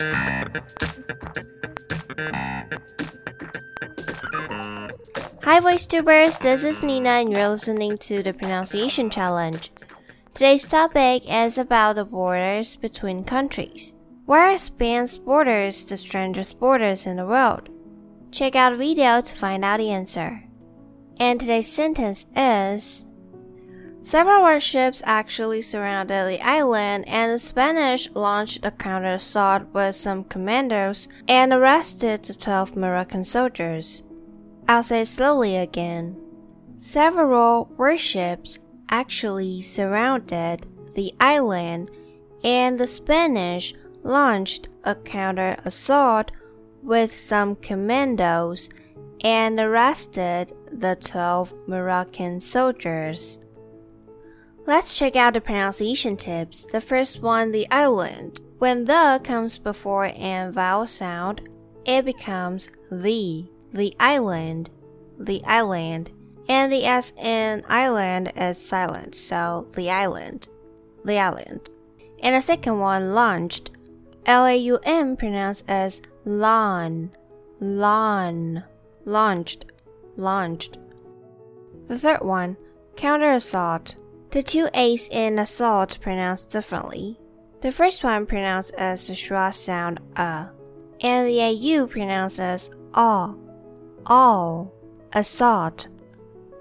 Hi, VoiceTubers, this is Nina, and you're listening to the Pronunciation Challenge. Today's topic is about the borders between countries. Where spans borders the strangest borders in the world? Check out the video to find out the answer. And today's sentence is Several warships actually surrounded the island, and the Spanish launched a counter assault with some commandos and arrested the 12 Moroccan soldiers. I'll say slowly again. Several warships actually surrounded the island, and the Spanish launched a counter assault with some commandos and arrested the 12 Moroccan soldiers. Let's check out the pronunciation tips. The first one, the island. When the comes before an vowel sound, it becomes the the island, the island, and the S in island is silent, so the island, the island. And the second one, launched, L A U M pronounced as lawn, lawn, launched, launched. The third one, counter assault. The two A's in assault pronounced differently. The first one pronounced as the schwa sound a, and the AU pronounced as all all, assault,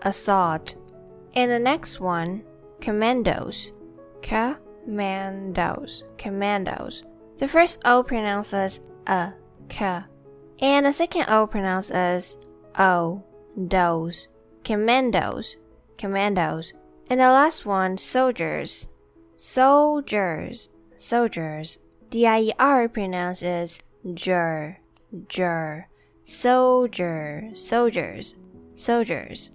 assault. And the next one, commandos, commandos, commandos. The first O pronounced as a, k, and the second O pronounced as o, dos, commandos, commandos. And the last one, soldiers, soldiers, soldiers. D I R pronounced as jur, jur soldier, soldiers, soldiers.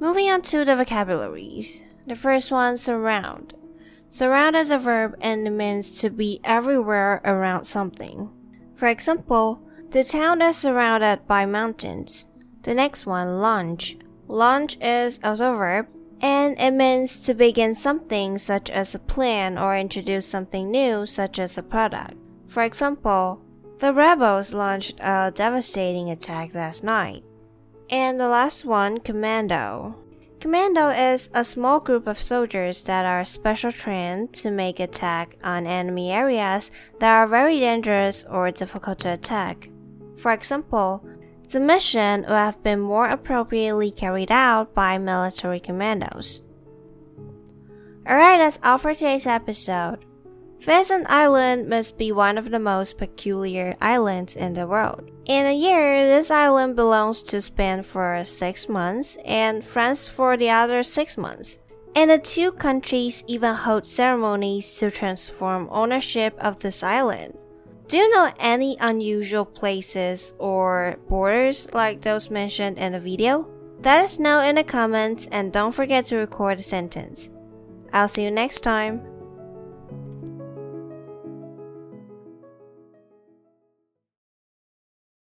Moving on to the vocabularies. The first one, surround. Surround is a verb and it means to be everywhere around something. For example, the town is surrounded by mountains. The next one, launch. Launch is also a verb and it means to begin something such as a plan or introduce something new such as a product. For example, the rebels launched a devastating attack last night. And the last one, Commando. Commando is a small group of soldiers that are special trained to make attack on enemy areas that are very dangerous or difficult to attack. For example, the mission would have been more appropriately carried out by military commandos. Alright, that's all for today's episode. Pheasant Island must be one of the most peculiar islands in the world. In a year, this island belongs to Spain for six months and France for the other six months. And the two countries even hold ceremonies to transform ownership of this island. Do you know any unusual places or borders like those mentioned in the video? Let us know in the comments and don't forget to record a sentence. I'll see you next time.